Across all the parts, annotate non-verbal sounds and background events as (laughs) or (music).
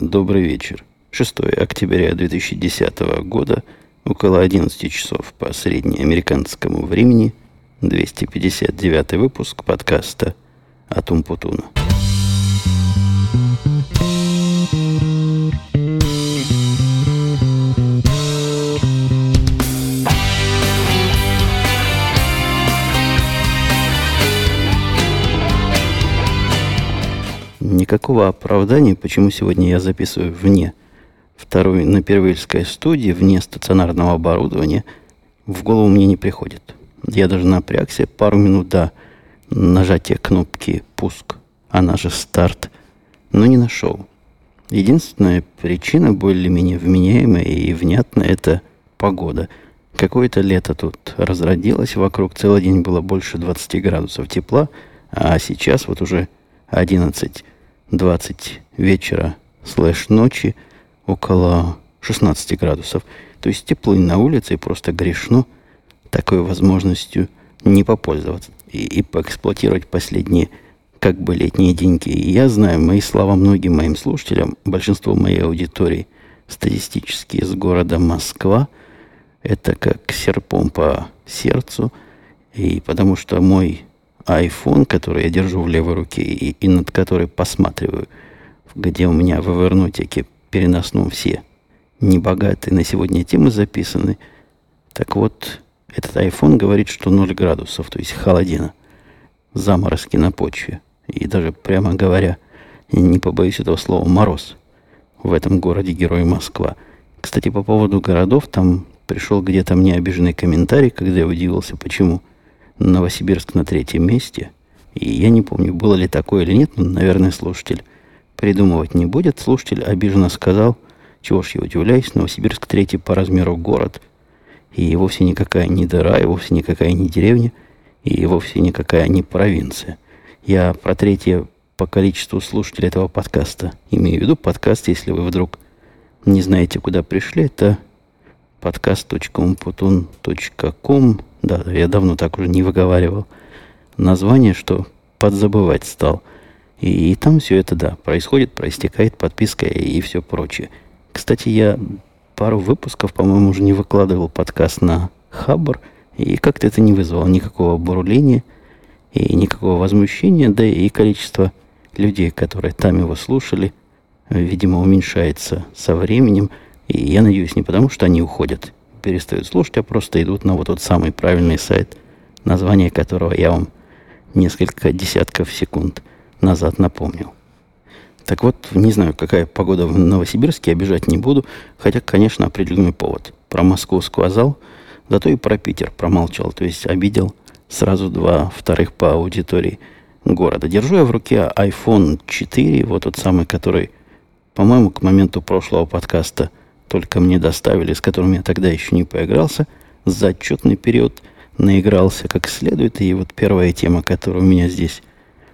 Добрый вечер. 6 октября 2010 года, около 11 часов по среднеамериканскому времени, 259 выпуск подкаста «Атум Путуна». Никакого оправдания, почему сегодня я записываю вне второй на Первильской студии, вне стационарного оборудования, в голову мне не приходит. Я даже напрягся пару минут до нажатия кнопки «Пуск», она же «Старт», но не нашел. Единственная причина более-менее вменяемая и внятная – это погода. Какое-то лето тут разродилось, вокруг целый день было больше 20 градусов тепла, а сейчас вот уже 11 20 вечера слэш ночи около 16 градусов. То есть тепло и на улице, и просто грешно такой возможностью не попользоваться и, и поэксплуатировать последние как бы летние деньги. И я знаю, мои слова многим моим слушателям, большинство моей аудитории статистически из города Москва, это как серпом по сердцу, и потому что мой iPhone, который я держу в левой руке и, и над которой посматриваю, где у меня в Evernote переносном все небогатые на сегодня темы записаны. Так вот, этот iPhone говорит, что 0 градусов, то есть холодина, заморозки на почве. И даже, прямо говоря, не побоюсь этого слова, мороз в этом городе Герой Москва. Кстати, по поводу городов, там пришел где-то мне обиженный комментарий, когда я удивился, почему – Новосибирск на третьем месте. И я не помню, было ли такое или нет, но, наверное, слушатель придумывать не будет. Слушатель обиженно сказал, чего ж я удивляюсь, Новосибирск третий по размеру город. И вовсе никакая не дыра, и вовсе никакая не деревня, и вовсе никакая не провинция. Я про третье по количеству слушателей этого подкаста имею в виду подкаст, если вы вдруг не знаете, куда пришли, это подкаст.умпутун.ком да, я давно так уже не выговаривал название, что подзабывать стал. И, и там все это, да, происходит, проистекает подписка и, и все прочее. Кстати, я пару выпусков, по-моему, уже не выкладывал подкаст на Хабр, и как-то это не вызвало никакого обуруления и никакого возмущения, да и количество людей, которые там его слушали, видимо, уменьшается со временем. И я надеюсь, не потому, что они уходят перестают слушать, а просто идут на вот тот самый правильный сайт, название которого я вам несколько десятков секунд назад напомнил. Так вот, не знаю, какая погода в Новосибирске, обижать не буду, хотя, конечно, определенный повод. Про Москву сказал, зато и про Питер промолчал, то есть обидел сразу два вторых по аудитории города. Держу я в руке iPhone 4, вот тот самый, который, по-моему, к моменту прошлого подкаста – только мне доставили, с которым я тогда еще не поигрался, за отчетный период наигрался как следует. И вот первая тема, которая у меня здесь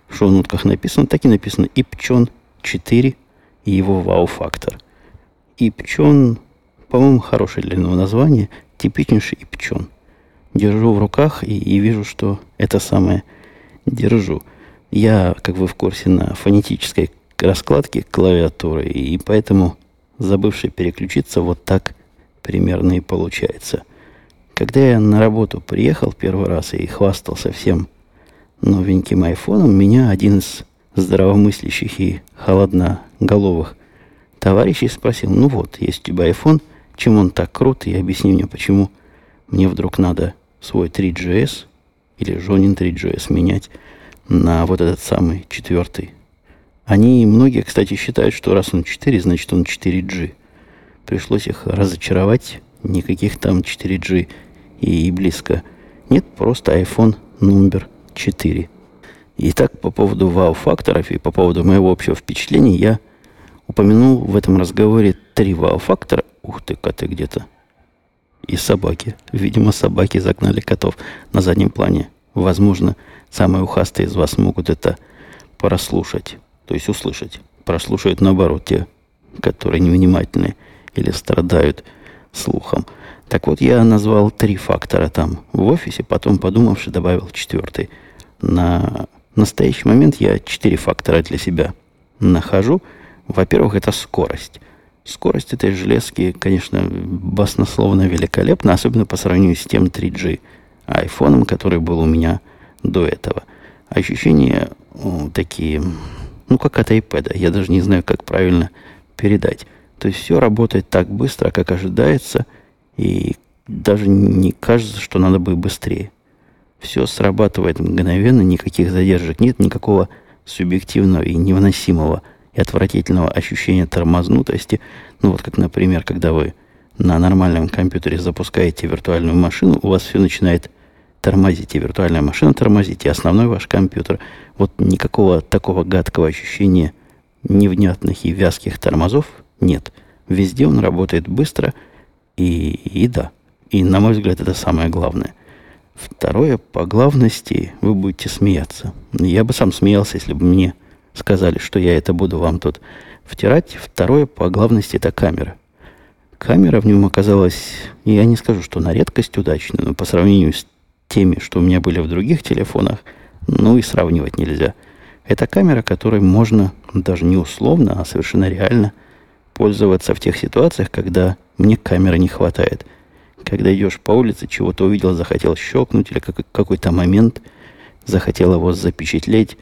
в шоу-нотках написана, так и написано Ипчон 4 и его вау-фактор. Ипчон, по-моему, хорошее для него название, типичнейший Ипчон. Держу в руках и, и вижу, что это самое держу. Я, как вы в курсе, на фонетической раскладке клавиатуры, и поэтому забывший переключиться, вот так примерно и получается. Когда я на работу приехал первый раз и хвастался всем новеньким айфоном, меня один из здравомыслящих и холодноголовых товарищей спросил, ну вот, есть у тебя iPhone, чем он так крут, и объясни мне, почему мне вдруг надо свой 3GS или Жонин 3GS менять на вот этот самый четвертый они, многие, кстати, считают, что раз он 4, значит он 4G. Пришлось их разочаровать. Никаких там 4G и, близко. Нет, просто iPhone номер 4. Итак, по поводу вау-факторов и по поводу моего общего впечатления, я упомянул в этом разговоре три вау-фактора. Ух ты, коты где-то. И собаки. Видимо, собаки загнали котов на заднем плане. Возможно, самые ухастые из вас могут это прослушать то есть услышать. Прослушают наоборот те, которые невнимательны или страдают слухом. Так вот, я назвал три фактора там в офисе, потом, подумавши, добавил четвертый. На настоящий момент я четыре фактора для себя нахожу. Во-первых, это скорость. Скорость этой железки, конечно, баснословно великолепна, особенно по сравнению с тем 3G айфоном, который был у меня до этого. Ощущения о, такие, ну, как от iPad. Я даже не знаю, как правильно передать. То есть все работает так быстро, как ожидается, и даже не кажется, что надо бы быстрее. Все срабатывает мгновенно, никаких задержек нет, никакого субъективного и невыносимого и отвратительного ощущения тормознутости. Ну вот как, например, когда вы на нормальном компьютере запускаете виртуальную машину, у вас все начинает тормозить, и виртуальная машина тормозить, и основной ваш компьютер. Вот никакого такого гадкого ощущения невнятных и вязких тормозов нет. Везде он работает быстро, и, и да. И, на мой взгляд, это самое главное. Второе, по главности, вы будете смеяться. Я бы сам смеялся, если бы мне сказали, что я это буду вам тут втирать. Второе, по главности, это камера. Камера в нем оказалась, я не скажу, что на редкость удачная, но по сравнению с теми, что у меня были в других телефонах, ну и сравнивать нельзя. Это камера, которой можно даже не условно, а совершенно реально пользоваться в тех ситуациях, когда мне камеры не хватает. Когда идешь по улице, чего-то увидел, захотел щелкнуть, или как, какой-то момент захотел его запечатлеть.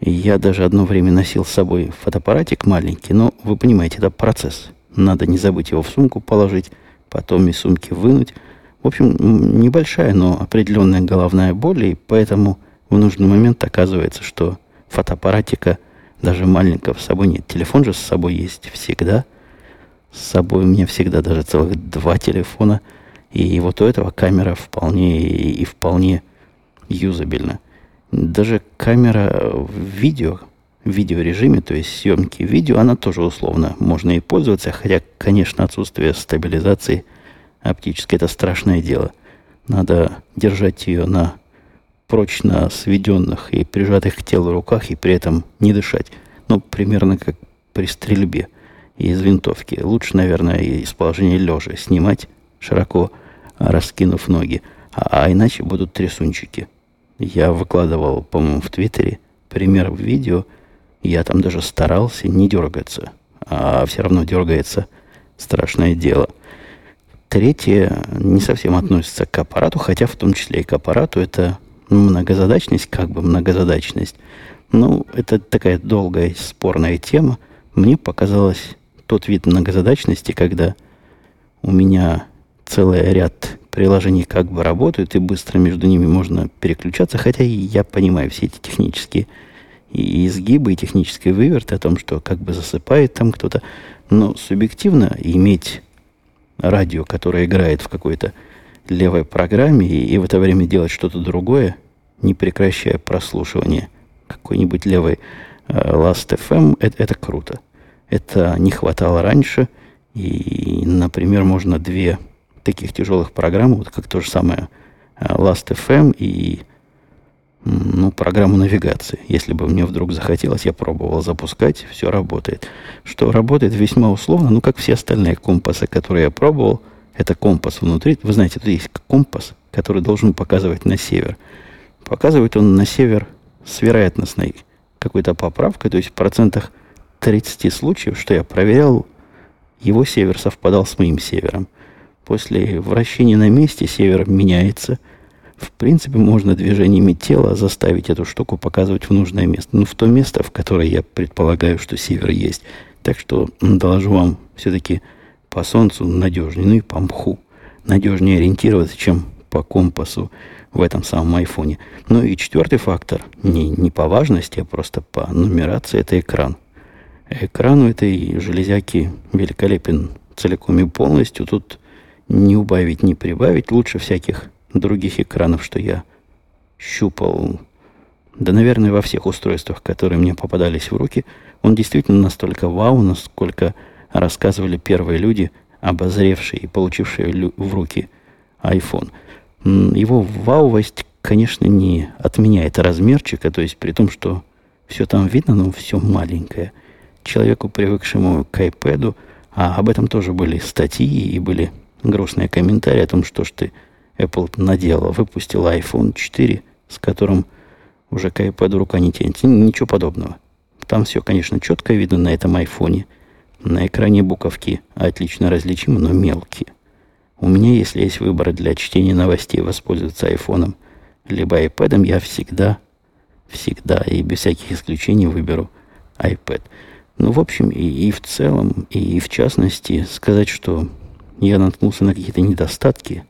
Я даже одно время носил с собой фотоаппаратик маленький, но вы понимаете, это процесс. Надо не забыть его в сумку положить, потом из сумки вынуть. В общем, небольшая, но определенная головная боль, и поэтому в нужный момент оказывается, что фотоаппаратика даже маленького с собой нет. Телефон же с собой есть всегда. С собой у меня всегда даже целых два телефона. И вот у этого камера вполне и вполне юзабельна. Даже камера в видео, в видеорежиме, то есть съемки видео, она тоже условно можно и пользоваться, хотя, конечно, отсутствие стабилизации – оптической, это страшное дело. Надо держать ее на прочно сведенных и прижатых к телу руках и при этом не дышать. Ну, примерно как при стрельбе из винтовки. Лучше, наверное, из положения лежа снимать, широко раскинув ноги. А, а иначе будут трясунчики. Я выкладывал, по-моему, в Твиттере пример в видео. Я там даже старался не дергаться. А все равно дергается страшное дело – Третье не совсем относится к аппарату, хотя в том числе и к аппарату. Это многозадачность, как бы многозадачность. Ну, это такая долгая спорная тема. Мне показалось тот вид многозадачности, когда у меня целый ряд приложений как бы работают, и быстро между ними можно переключаться, хотя я понимаю все эти технические и изгибы, и технические выверты о том, что как бы засыпает там кто-то. Но субъективно иметь радио, которое играет в какой-то левой программе, и, и в это время делать что-то другое, не прекращая прослушивание какой-нибудь левой э, Last FM, это, это круто. Это не хватало раньше, и, например, можно две таких тяжелых программы, вот как то же самое э, Last FM и ну, программу навигации. Если бы мне вдруг захотелось, я пробовал запускать, все работает. Что работает весьма условно, ну, как все остальные компасы, которые я пробовал, это компас внутри. Вы знаете, тут есть компас, который должен показывать на север. Показывает он на север с вероятностной какой-то поправкой, то есть в процентах 30 случаев, что я проверял, его север совпадал с моим севером. После вращения на месте север меняется – в принципе, можно движениями тела заставить эту штуку показывать в нужное место. Ну, в то место, в которое я предполагаю, что север есть. Так что доложу вам все-таки по солнцу надежнее, ну и по мху надежнее ориентироваться, чем по компасу в этом самом айфоне. Ну и четвертый фактор, не, не по важности, а просто по нумерации, это экран. Экран у этой железяки великолепен целиком и полностью. Тут не убавить, не прибавить. Лучше всяких других экранов, что я щупал, да, наверное, во всех устройствах, которые мне попадались в руки, он действительно настолько вау, насколько рассказывали первые люди, обозревшие и получившие в руки iPhone. Его ваувость, конечно, не отменяет размерчика, то есть при том, что все там видно, но все маленькое. Человеку, привыкшему к iPad, а об этом тоже были статьи и были грустные комментарии о том, что ж ты Apple надела, выпустила iPhone 4, с которым уже iPad рука не тянется. Ничего подобного. Там все, конечно, четко видно на этом айфоне. На экране буковки отлично различимы, но мелкие. У меня, если есть выбор для чтения новостей, воспользоваться айфоном либо iPad, я всегда, всегда и без всяких исключений выберу iPad. Ну, в общем, и, и в целом, и в частности, сказать, что я наткнулся на какие-то недостатки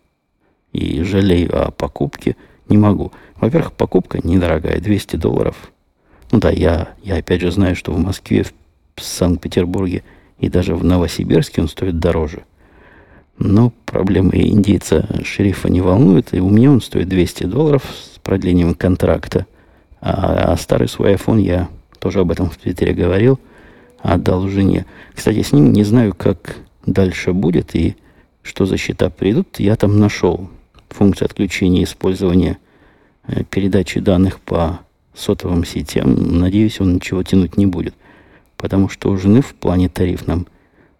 и жалею о покупке, не могу. Во-первых, покупка недорогая, 200 долларов. Ну да, я, я опять же знаю, что в Москве, в Санкт-Петербурге и даже в Новосибирске он стоит дороже. Но проблемы индейца шерифа не волнуют, и у меня он стоит 200 долларов с продлением контракта. А, а старый свой iPhone, я тоже об этом в Твиттере говорил, отдал жене. Кстати, с ним не знаю, как дальше будет и что за счета придут. Я там нашел функцию отключения использования э, передачи данных по сотовым сетям. Надеюсь, он ничего тянуть не будет. Потому что у жены в плане тарифном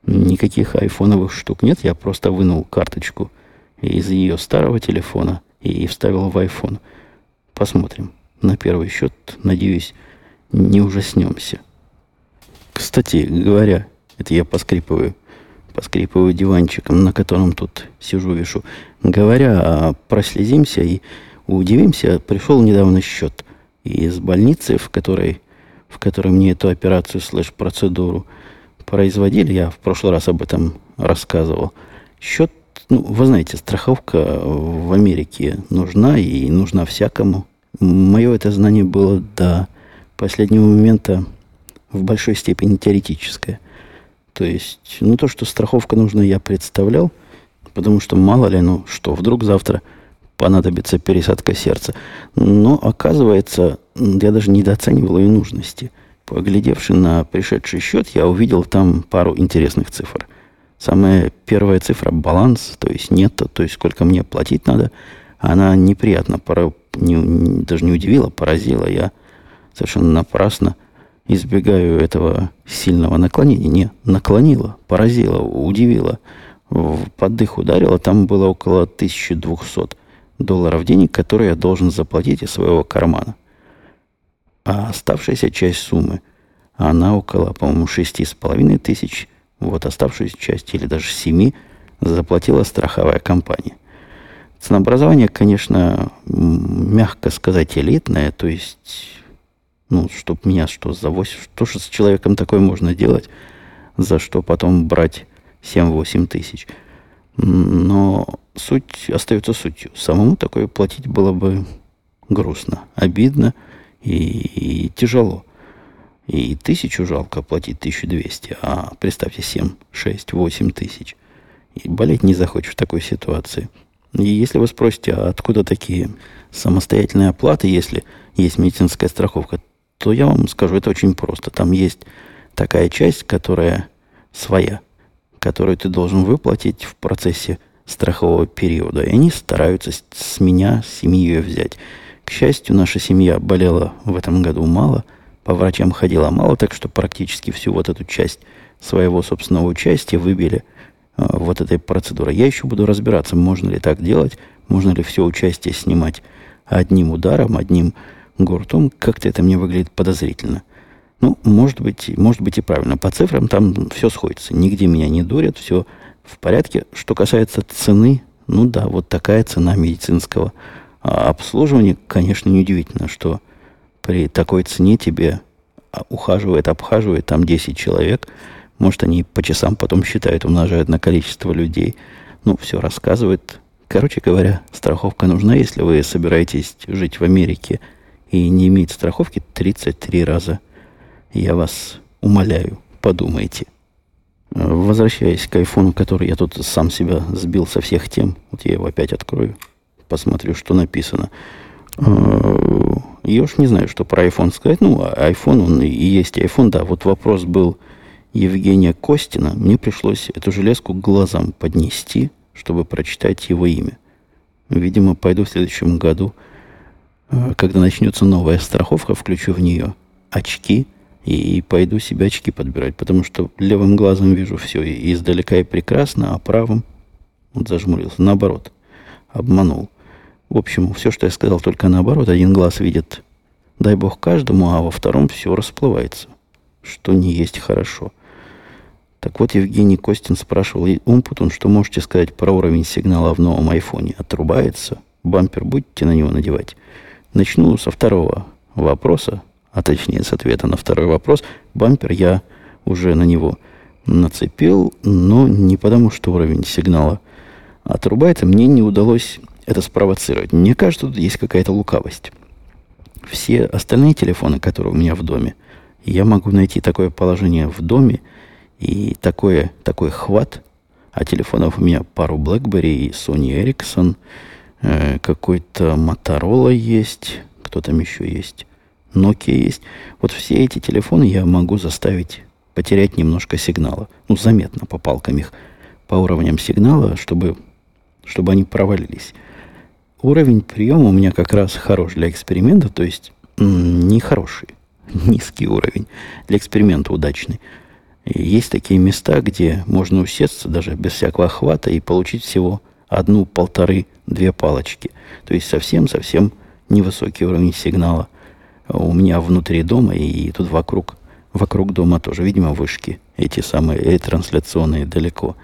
никаких айфоновых штук нет. Я просто вынул карточку из ее старого телефона и вставил в iPhone. Посмотрим. На первый счет, надеюсь, не ужаснемся. Кстати говоря, это я поскрипываю, поскрипываю диванчиком, на котором тут сижу, вешу. Говоря, прослезимся и удивимся, пришел недавно счет из больницы, в которой, в которой мне эту операцию слэш-процедуру производили. Я в прошлый раз об этом рассказывал. Счет, ну, вы знаете, страховка в Америке нужна и нужна всякому. Мое это знание было до последнего момента в большой степени теоретическое. То есть, ну, то, что страховка нужна, я представлял, потому что мало ли, ну, что, вдруг завтра понадобится пересадка сердца. Но, оказывается, я даже недооценивал ее нужности. Поглядевши на пришедший счет, я увидел там пару интересных цифр. Самая первая цифра – баланс, то есть нет, то есть сколько мне платить надо. Она неприятно, пора, не, даже не удивила, поразила. Я совершенно напрасно избегаю этого сильного наклонения. Не, наклонила, поразила, удивила. В поддых ударила, там было около 1200 долларов денег, которые я должен заплатить из своего кармана. А оставшаяся часть суммы, она около, по-моему, шести с половиной тысяч, вот оставшуюся часть, или даже семи, заплатила страховая компания. Ценообразование, конечно, мягко сказать, элитное, то есть ну, чтоб меня что за 8, что же с человеком такое можно делать, за что потом брать 7-8 тысяч. Но суть остается сутью. Самому такое платить было бы грустно, обидно и, и тяжело. И тысячу жалко платить, 1200, а представьте 7, 6, 8 тысяч. И болеть не захочешь в такой ситуации. И если вы спросите, а откуда такие самостоятельные оплаты, если есть медицинская страховка, то я вам скажу, это очень просто. Там есть такая часть, которая своя, которую ты должен выплатить в процессе страхового периода. И они стараются с меня, с семьи ее взять. К счастью, наша семья болела в этом году мало, по врачам ходила мало, так что практически всю вот эту часть своего собственного участия выбили э, вот этой процедурой. Я еще буду разбираться, можно ли так делать, можно ли все участие снимать одним ударом, одним гуртом, как-то это мне выглядит подозрительно. Ну, может быть, может быть и правильно. По цифрам там все сходится. Нигде меня не дурят, все в порядке. Что касается цены, ну да, вот такая цена медицинского а, обслуживания, конечно, неудивительно, что при такой цене тебе а, ухаживает, обхаживает там 10 человек. Может, они по часам потом считают, умножают на количество людей. Ну, все рассказывает. Короче говоря, страховка нужна, если вы собираетесь жить в Америке – и не имеет страховки 33 раза. Я вас умоляю, подумайте. Возвращаясь к айфону, который я тут сам себя сбил со всех тем, вот я его опять открою, посмотрю, что написано. Я уж не знаю, что про iPhone сказать. Ну, iPhone, он и есть iPhone, да. Вот вопрос был Евгения Костина. Мне пришлось эту железку глазам поднести, чтобы прочитать его имя. Видимо, пойду в следующем году Э, когда начнется новая страховка, включу в нее очки и пойду себе очки подбирать, потому что левым глазом вижу все и издалека и прекрасно, а правым вот зажмурился. Наоборот, обманул. В общем, все, что я сказал, только наоборот. Один глаз видит, дай бог каждому, а во втором все расплывается. что не есть хорошо. Так вот, Евгений Костин спрашивал Умпутун, что можете сказать про уровень сигнала в новом айфоне. Отрубается? Бампер будете на него надевать? Начну со второго вопроса, а точнее с ответа на второй вопрос. Бампер я уже на него нацепил, но не потому, что уровень сигнала отрубается. Мне не удалось это спровоцировать. Мне кажется, тут есть какая-то лукавость. Все остальные телефоны, которые у меня в доме, я могу найти такое положение в доме и такое, такой хват, а телефонов у меня пару BlackBerry и Sony Ericsson, э, какой-то Motorola есть, кто там еще есть, Nokia есть. Вот все эти телефоны я могу заставить потерять немножко сигнала. Ну, заметно по палкам их, по уровням сигнала, чтобы, чтобы они провалились. Уровень приема у меня как раз хорош для эксперимента, то есть не хороший, (laughs) низкий уровень. Для эксперимента удачный. Есть такие места, где можно усесться даже без всякого охвата и получить всего одну, полторы, две палочки. То есть совсем-совсем невысокий уровень сигнала у меня внутри дома и тут вокруг Вокруг дома тоже, видимо, вышки. Эти самые ретрансляционные далеко.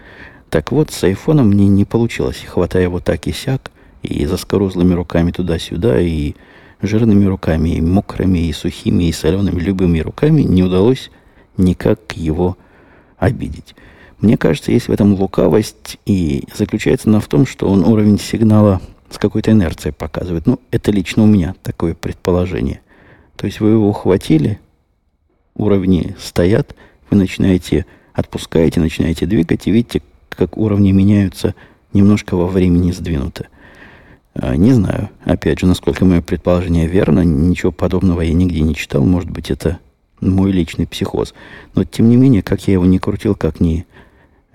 Так вот, с айфоном мне не получилось. Хватая его так и сяк, и заскорузлыми руками туда-сюда, и жирными руками, и мокрыми, и сухими, и солеными, любыми руками не удалось никак его обидеть. Мне кажется, есть в этом лукавость, и заключается она в том, что он уровень сигнала с какой-то инерцией показывает. Ну, это лично у меня такое предположение. То есть вы его ухватили, уровни стоят, вы начинаете, отпускаете, начинаете двигать, и видите, как уровни меняются немножко во времени сдвинуты. А, не знаю, опять же, насколько мое предположение верно, ничего подобного я нигде не читал, может быть, это мой личный психоз. Но, тем не менее, как я его не крутил, как ни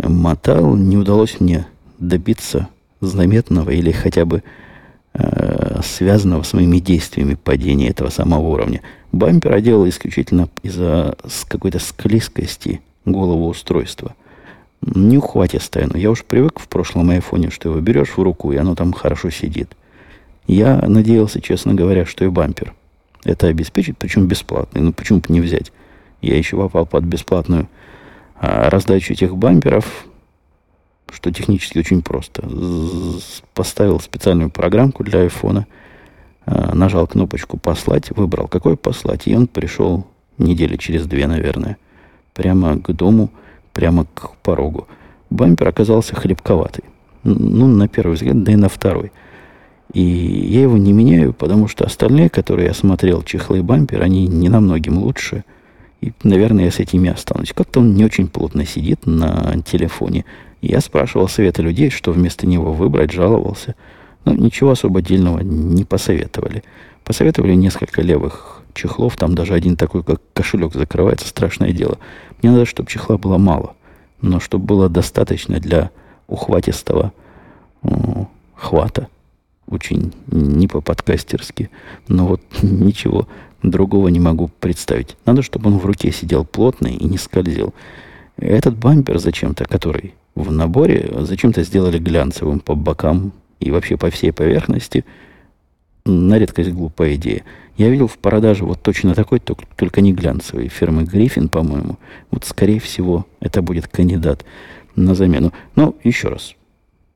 мотал, не удалось мне добиться заметного или хотя бы э, связанного с моими действиями падения этого самого уровня. Бампер делал исключительно из-за какой-то склизкости голову устройства. Не ухватистое, но я уж привык в прошлом айфоне, что его берешь в руку, и оно там хорошо сидит. Я надеялся, честно говоря, что и бампер это обеспечит, причем бесплатный. Ну, почему бы не взять? Я еще попал под бесплатную а, раздачу этих бамперов, что технически очень просто. Поставил специальную программку для айфона – нажал кнопочку «Послать», выбрал, какой послать, и он пришел недели через две, наверное, прямо к дому, прямо к порогу. Бампер оказался хлебковатый. Ну, на первый взгляд, да и на второй. И я его не меняю, потому что остальные, которые я смотрел, чехлы и бампер, они не намногим лучше. И, наверное, я с этими останусь. Как-то он не очень плотно сидит на телефоне. Я спрашивал совета людей, что вместо него выбрать, жаловался – но ничего особо отдельного не посоветовали. Посоветовали несколько левых чехлов. Там даже один такой, как кошелек, закрывается. Страшное дело. Мне надо, чтобы чехла было мало. Но чтобы было достаточно для ухватистого о, хвата. Очень не по-подкастерски. Но вот (laughs) ничего другого не могу представить. Надо, чтобы он в руке сидел плотный и не скользил. Этот бампер зачем-то, который в наборе, зачем-то сделали глянцевым по бокам и вообще по всей поверхности, на редкость глупая идея. Я видел в продаже вот точно такой, только, не глянцевый, фирмы Гриффин, по-моему. Вот, скорее всего, это будет кандидат на замену. Но, еще раз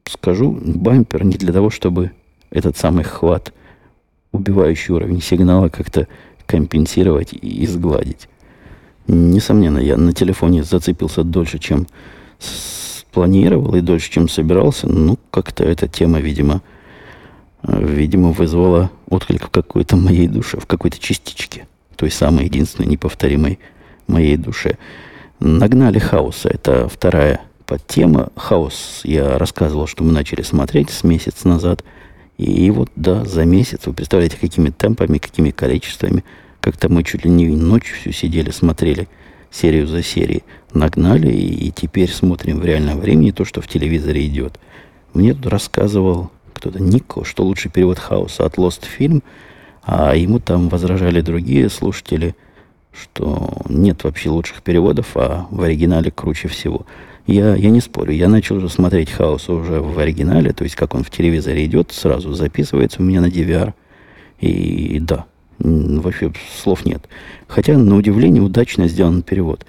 скажу, бампер не для того, чтобы этот самый хват, убивающий уровень сигнала, как-то компенсировать и изгладить. Несомненно, я на телефоне зацепился дольше, чем планировал и дольше, чем собирался, ну, как-то эта тема, видимо, э, видимо, вызвала отклик в какой-то моей душе, в какой-то частичке, той самой единственной неповторимой моей душе. Нагнали хаоса. Это вторая подтема. Хаос я рассказывал, что мы начали смотреть с месяц назад. И вот, да, за месяц, вы представляете, какими темпами, какими количествами. Как-то мы чуть ли не ночью всю сидели, смотрели серию за серией нагнали, и, и теперь смотрим в реальном времени то, что в телевизоре идет. Мне тут рассказывал кто-то, Нико, что лучший перевод хаоса от Lost Film, а ему там возражали другие слушатели, что нет вообще лучших переводов, а в оригинале круче всего. Я, я не спорю, я начал уже смотреть хаос уже в оригинале, то есть как он в телевизоре идет, сразу записывается у меня на DVR. И да, Вообще слов нет. Хотя, на удивление, удачно сделан перевод.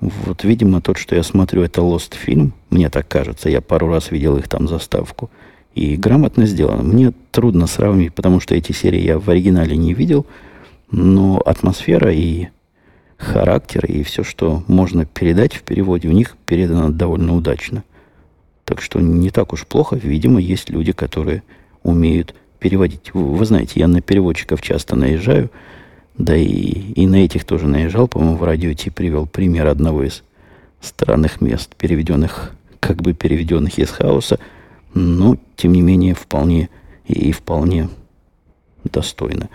Вот, видимо, тот, что я смотрю, это Lost фильм. Мне так кажется. Я пару раз видел их там заставку. И грамотно сделано. Мне трудно сравнить, потому что эти серии я в оригинале не видел. Но атмосфера и характер, и все, что можно передать в переводе, у них передано довольно удачно. Так что не так уж плохо. Видимо, есть люди, которые умеют переводить. Вы знаете, я на переводчиков часто наезжаю, да и, и на этих тоже наезжал, по-моему, в радио Ти привел пример одного из странных мест, переведенных, как бы переведенных из хаоса, но, тем не менее, вполне и вполне достойно.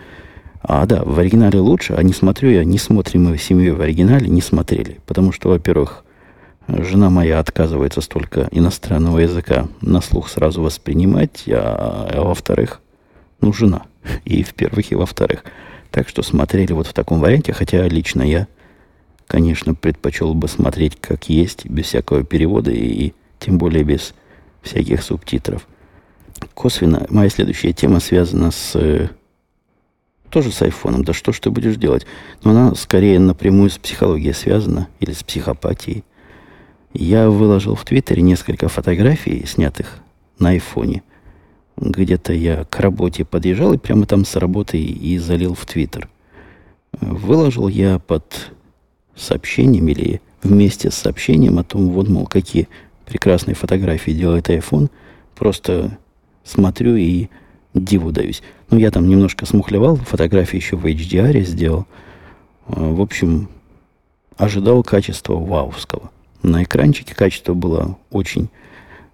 А да, в оригинале лучше, а не смотрю я, не смотрим мы в семье в оригинале, не смотрели. Потому что, во-первых, жена моя отказывается столько иностранного языка на слух сразу воспринимать, а, а во-вторых, ну, жена. (laughs) И в-первых, и во-вторых. Так что смотрели вот в таком варианте, хотя лично я, конечно, предпочел бы смотреть как есть, без всякого перевода и тем более без всяких субтитров. Косвенно моя следующая тема связана с... Тоже с айфоном. Да что ж ты будешь делать? Но она скорее напрямую с психологией связана или с психопатией. Я выложил в Твиттере несколько фотографий, снятых на айфоне где-то я к работе подъезжал и прямо там с работы и залил в Твиттер. Выложил я под сообщением или вместе с сообщением о том, вот, мол, какие прекрасные фотографии делает iPhone. Просто смотрю и диву даюсь. Ну, я там немножко смухлевал, фотографии еще в HDR сделал. В общем, ожидал качества ваувского. На экранчике качество было очень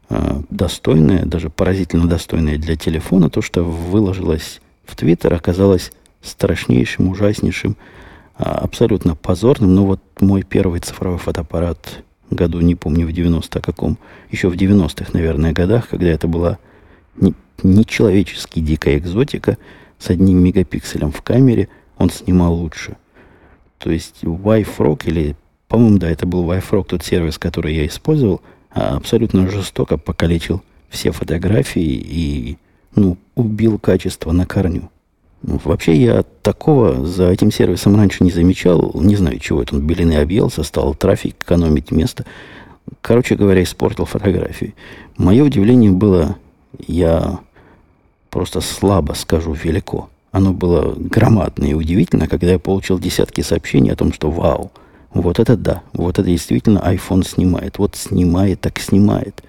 э, достойное, даже поразительно достойное для телефона, то, что выложилось в Твиттер, оказалось страшнейшим, ужаснейшим, э, абсолютно позорным. Но вот мой первый цифровой фотоаппарат году, не помню в 90 каком, еще в 90-х, наверное, годах, когда это была нечеловечески не дикая экзотика, с одним мегапикселем в камере, он снимал лучше. То есть Wi-Frog или, по-моему, да, это был Wi-Frog, тот сервис, который я использовал – а абсолютно жестоко покалечил все фотографии и ну, убил качество на корню. Вообще я такого за этим сервисом раньше не замечал. Не знаю, чего это он белины объелся, стал трафик экономить место. Короче говоря, испортил фотографии. Мое удивление было, я просто слабо скажу, велико. Оно было громадное и удивительно, когда я получил десятки сообщений о том, что вау – вот это да, вот это действительно iPhone снимает. Вот снимает, так снимает.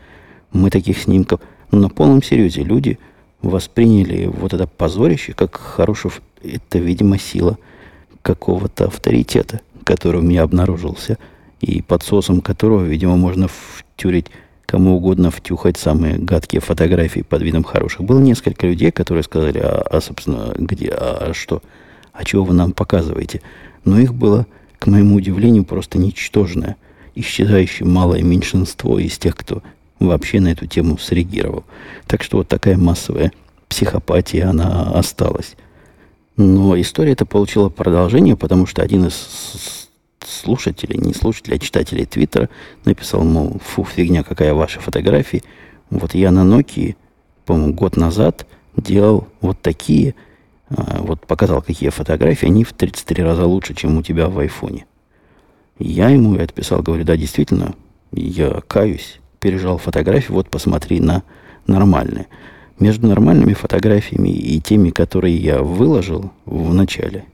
Мы таких снимков... Ну, на полном серьезе люди восприняли вот это позорище как хорошее... Это, видимо, сила какого-то авторитета, который у меня обнаружился, и под соусом которого, видимо, можно втюрить кому угодно втюхать самые гадкие фотографии под видом хороших. Было несколько людей, которые сказали, а, а собственно, где, а, а что, а чего вы нам показываете? Но их было к моему удивлению, просто ничтожное, исчезающее малое меньшинство из тех, кто вообще на эту тему среагировал. Так что вот такая массовая психопатия, она осталась. Но история эта получила продолжение, потому что один из слушателей, не слушателей, а читателей Твиттера написал, мол, фу, фигня, какая ваша фотография. Вот я на Nokia, по-моему, год назад делал вот такие – а, вот показал, какие фотографии, они в 33 раза лучше, чем у тебя в айфоне. Я ему отписал, говорю, да, действительно, я каюсь, пережал фотографии, вот посмотри на нормальные. Между нормальными фотографиями и теми, которые я выложил в начале,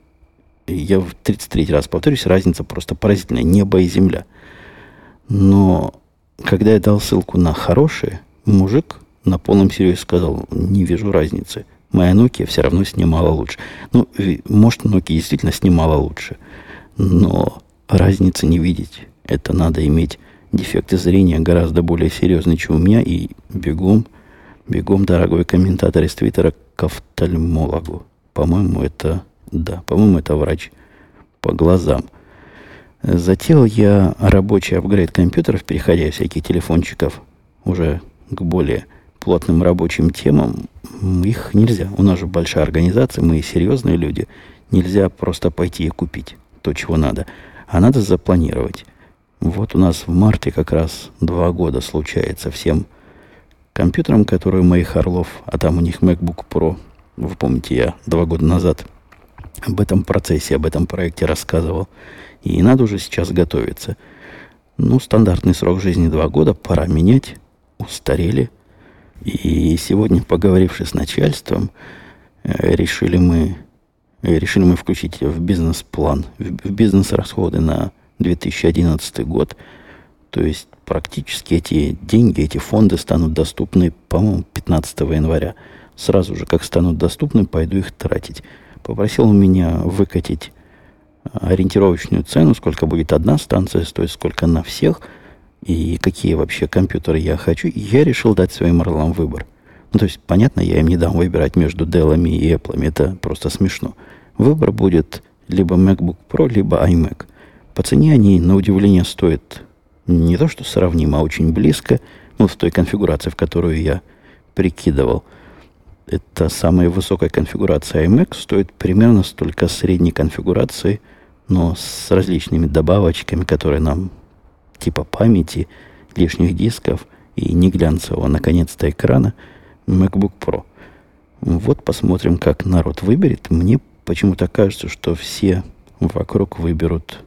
я в 33 раз повторюсь, разница просто поразительная, небо и земля. Но когда я дал ссылку на хорошие, мужик на полном серьезе сказал, не вижу разницы – моя Nokia все равно снимала лучше. Ну, может, Nokia действительно снимала лучше, но разницы не видеть. Это надо иметь дефекты зрения гораздо более серьезные, чем у меня, и бегом, бегом, дорогой комментатор из Твиттера, к офтальмологу. По-моему, это, да, по-моему, это врач по глазам. Затеял я рабочий апгрейд компьютеров, переходя всяких телефончиков уже к более плотным рабочим темам, их нельзя. У нас же большая организация, мы серьезные люди. Нельзя просто пойти и купить то, чего надо. А надо запланировать. Вот у нас в марте как раз два года случается всем компьютерам, которые у моих орлов, а там у них MacBook Pro, вы помните, я два года назад об этом процессе, об этом проекте рассказывал. И надо уже сейчас готовиться. Ну, стандартный срок жизни два года, пора менять, устарели. И сегодня, поговоривши с начальством, э, решили мы, э, решили мы включить в бизнес-план, в бизнес-расходы на 2011 год. То есть практически эти деньги, эти фонды станут доступны, по-моему, 15 января. Сразу же, как станут доступны, пойду их тратить. Попросил он меня выкатить ориентировочную цену, сколько будет одна станция стоить, сколько на всех, и какие вообще компьютеры я хочу. И я решил дать своим орлам выбор. Ну, то есть, понятно, я им не дам выбирать между Dell и Apple. Это просто смешно. Выбор будет либо MacBook Pro, либо iMac. По цене они, на удивление, стоят не то, что сравнимо, а очень близко. Ну, в той конфигурации, в которую я прикидывал – это самая высокая конфигурация iMac, стоит примерно столько средней конфигурации, но с различными добавочками, которые нам типа памяти, лишних дисков и не глянцевого, наконец-то, экрана MacBook Pro. Вот посмотрим, как народ выберет. Мне почему-то кажется, что все вокруг выберут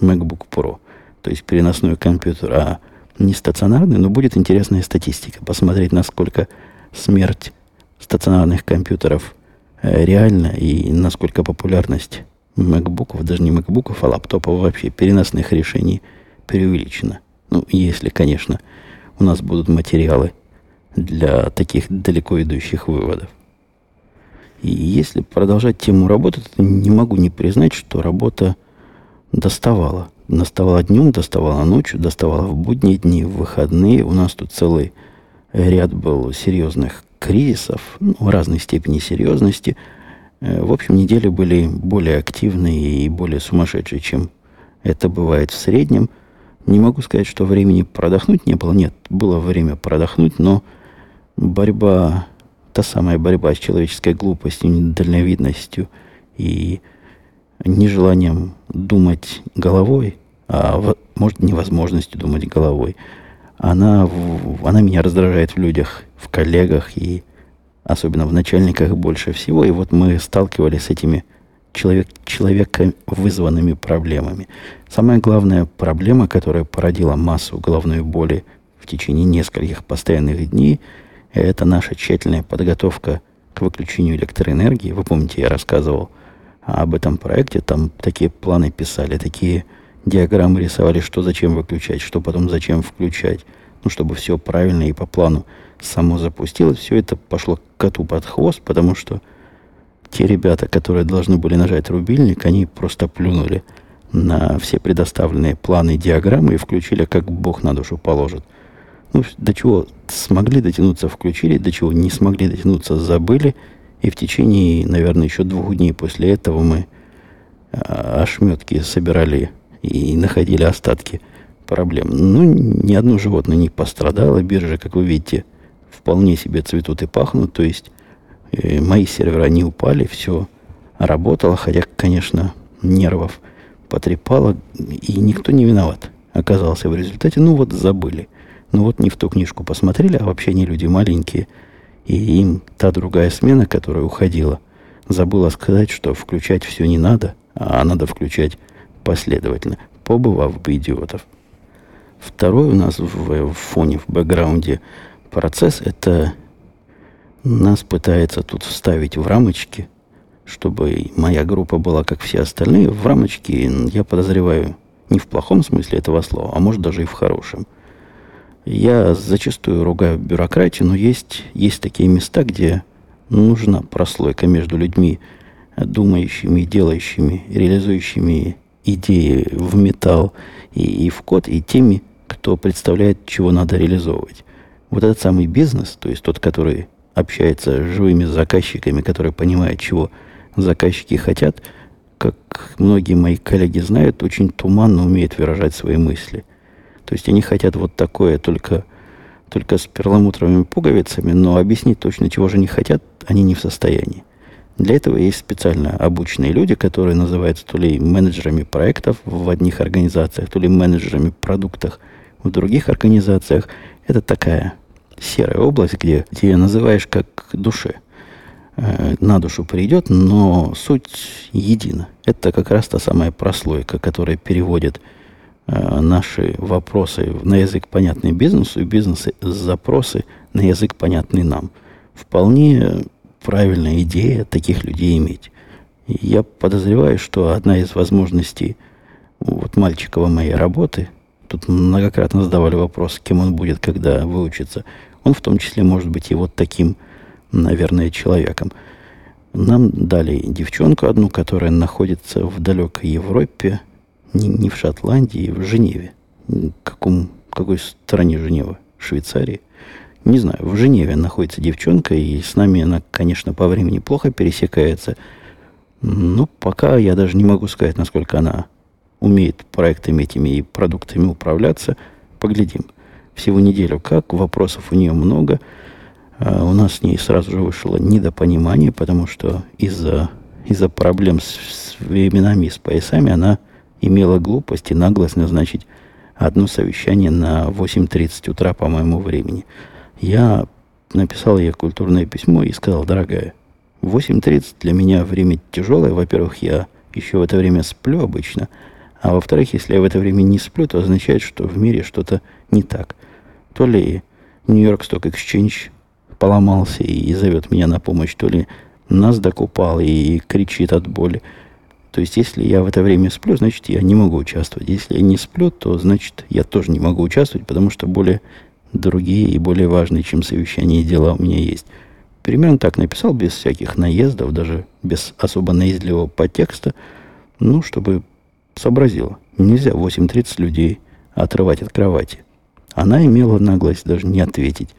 MacBook Pro, то есть переносной компьютер, а не стационарный, но будет интересная статистика, посмотреть, насколько смерть стационарных компьютеров э, реально и насколько популярность макбуков, даже не макбуков, а лаптопов вообще, переносных решений преувеличена. Ну, если, конечно, у нас будут материалы для таких далеко идущих выводов. И если продолжать тему работы, то не могу не признать, что работа доставала. Доставала днем, доставала ночью, доставала в будние дни, в выходные. У нас тут целый ряд был серьезных кризисов ну, разной степени серьезности. Э, в общем, недели были более активные и более сумасшедшие, чем это бывает в среднем. Не могу сказать, что времени продохнуть не было. Нет, было время продохнуть, но борьба, та самая борьба с человеческой глупостью, недальновидностью и нежеланием думать головой, а может невозможностью думать головой – она, она меня раздражает в людях, в коллегах и особенно в начальниках больше всего. И вот мы сталкивались с этими человек, человека вызванными проблемами. Самая главная проблема, которая породила массу головной боли в течение нескольких постоянных дней, это наша тщательная подготовка к выключению электроэнергии. Вы помните, я рассказывал об этом проекте, там такие планы писали, такие диаграммы рисовали, что зачем выключать, что потом зачем включать. Ну, чтобы все правильно и по плану само запустилось. Все это пошло коту под хвост, потому что те ребята, которые должны были нажать рубильник, они просто плюнули на все предоставленные планы диаграммы и включили, как Бог на душу положит. Ну, до чего смогли дотянуться, включили, до чего не смогли дотянуться, забыли. И в течение, наверное, еще двух дней после этого мы а, ошметки собирали и находили остатки проблем. Ну, ни одно животное не пострадало. Биржи, как вы видите, вполне себе цветут и пахнут. То есть э, мои сервера не упали, все работало, хотя, конечно, нервов потрепало, и никто не виноват оказался в результате. Ну вот забыли. Ну вот не в ту книжку посмотрели, а вообще не люди маленькие. И им та другая смена, которая уходила, забыла сказать, что включать все не надо, а надо включать последовательно, побывав бы идиотов. Второй у нас в, в фоне, в бэкграунде процесс, это нас пытается тут вставить в рамочки, чтобы моя группа была как все остальные. В рамочки, я подозреваю, не в плохом смысле этого слова, а может даже и в хорошем. Я зачастую ругаю бюрократию, но есть, есть такие места, где нужна прослойка между людьми, думающими, делающими, реализующими идеи в металл и, и в код, и теми, кто представляет, чего надо реализовывать. Вот этот самый бизнес, то есть тот, который общается с живыми заказчиками, который понимает, чего заказчики хотят, как многие мои коллеги знают, очень туманно умеет выражать свои мысли. То есть они хотят вот такое только, только с перламутровыми пуговицами, но объяснить точно, чего же они хотят, они не в состоянии. Для этого есть специально обученные люди, которые называются то ли менеджерами проектов в одних организациях, то ли менеджерами продуктов в других организациях. Это такая серая область, где, где называешь как душе. э, на душу придет, но суть едина. Это как раз та самая прослойка, которая переводит э, наши вопросы на язык, понятный бизнесу, и бизнес-запросы на язык, понятный нам. Вполне правильная идея таких людей иметь. Я подозреваю, что одна из возможностей вот мальчикова моей работы, тут многократно задавали вопрос, кем он будет, когда выучится, он в том числе может быть и вот таким, наверное, человеком. Нам дали девчонку одну, которая находится в далекой Европе, не, не в Шотландии, в Женеве. Каком, какой стране Женева? Швейцарии? Не знаю, в Женеве находится девчонка, и с нами она, конечно, по времени плохо пересекается – ну, пока я даже не могу сказать, насколько она умеет проектами этими и продуктами управляться. Поглядим. Всего неделю как, вопросов у нее много. А у нас с ней сразу же вышло недопонимание, потому что из-за из проблем с, с временами и с поясами она имела глупость и наглость назначить одно совещание на 8.30 утра по моему времени. Я написал ей культурное письмо и сказал, дорогая, 8.30 для меня время тяжелое. Во-первых, я еще в это время сплю обычно. А во-вторых, если я в это время не сплю, то означает, что в мире что-то не так. То ли Нью-Йорк Сток Exchange поломался и зовет меня на помощь, то ли нас докупал и кричит от боли. То есть, если я в это время сплю, значит, я не могу участвовать. Если я не сплю, то, значит, я тоже не могу участвовать, потому что более другие и более важные, чем совещание дела у меня есть. Примерно так написал, без всяких наездов, даже без особо наездливого подтекста, ну, чтобы сообразила. Нельзя 8.30 людей отрывать от кровати. Она имела наглость даже не ответить.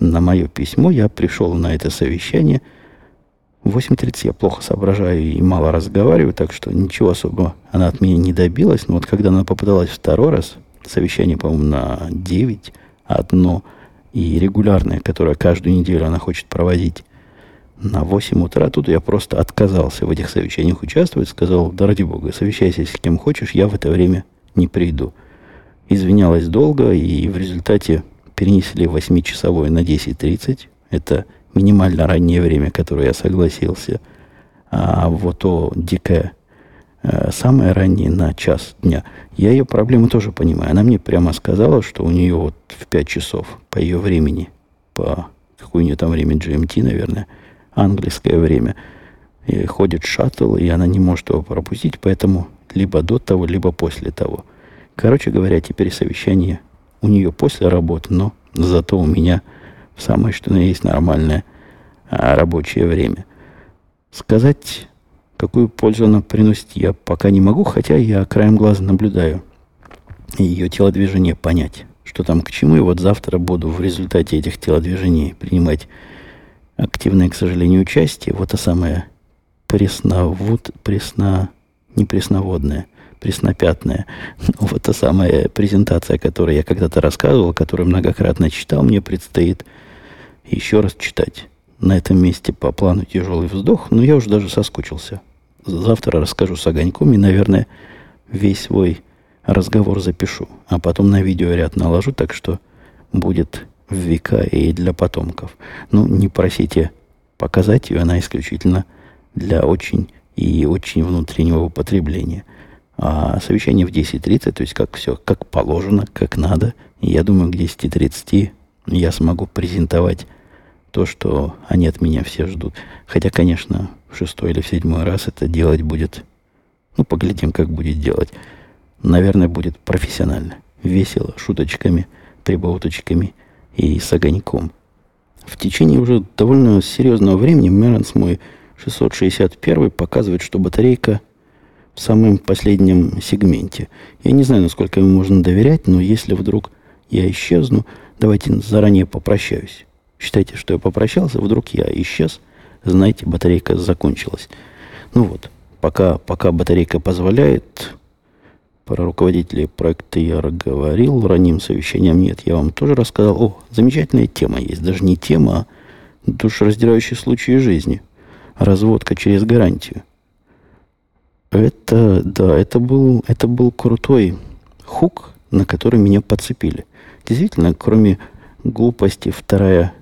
На мое письмо я пришел на это совещание. В 8.30 я плохо соображаю и мало разговариваю, так что ничего особого она от меня не добилась. Но вот когда она попыталась второй раз, совещание, по-моему, на 9, одно – и регулярная, которая каждую неделю она хочет проводить на 8 утра, тут я просто отказался в этих совещаниях участвовать, сказал, да ради бога, совещайся с кем хочешь, я в это время не приду. Извинялась долго, и в результате перенесли 8-часовое на 10.30. Это минимально раннее время, которое я согласился. А вот то дикое Э, самое раннее на час дня. Я ее проблему тоже понимаю. Она мне прямо сказала, что у нее вот в 5 часов по ее времени, по какое у нее там время GMT, наверное, английское время, и ходит шаттл, и она не может его пропустить, поэтому либо до того, либо после того. Короче говоря, теперь совещание у нее после работы, но зато у меня самое что на есть нормальное а, рабочее время. Сказать Какую пользу она приносит, я пока не могу, хотя я краем глаза наблюдаю ее телодвижение понять, что там к чему. И вот завтра буду в результате этих телодвижений принимать активное, к сожалению, участие. Вот та самая пресновод, пресно, не пресноводная, преснопятная. (laughs) Но вот та самая презентация, которую я когда-то рассказывал, которую многократно читал, мне предстоит еще раз читать. На этом месте по плану тяжелый вздох, но я уже даже соскучился завтра расскажу с огоньком и, наверное, весь свой разговор запишу. А потом на видеоряд наложу, так что будет в века и для потомков. Ну, не просите показать ее, она исключительно для очень и очень внутреннего употребления. А совещание в 10.30, то есть как все, как положено, как надо. Я думаю, к 10.30 я смогу презентовать то, что они от меня все ждут. Хотя, конечно, в шестой или в седьмой раз это делать будет... Ну, поглядим, как будет делать. Наверное, будет профессионально. Весело, шуточками, прибауточками и с огоньком. В течение уже довольно серьезного времени Меранс мой 661 показывает, что батарейка в самом последнем сегменте. Я не знаю, насколько ему можно доверять, но если вдруг я исчезну, давайте заранее попрощаюсь. Считайте, что я попрощался, вдруг я исчез, знаете, батарейка закончилась. Ну вот, пока, пока батарейка позволяет, про руководителей проекта я говорил, ранним совещанием нет, я вам тоже рассказал. О, замечательная тема есть, даже не тема, а душераздирающий случай жизни. Разводка через гарантию. Это, да, это был, это был крутой хук, на который меня подцепили. Действительно, кроме глупости, вторая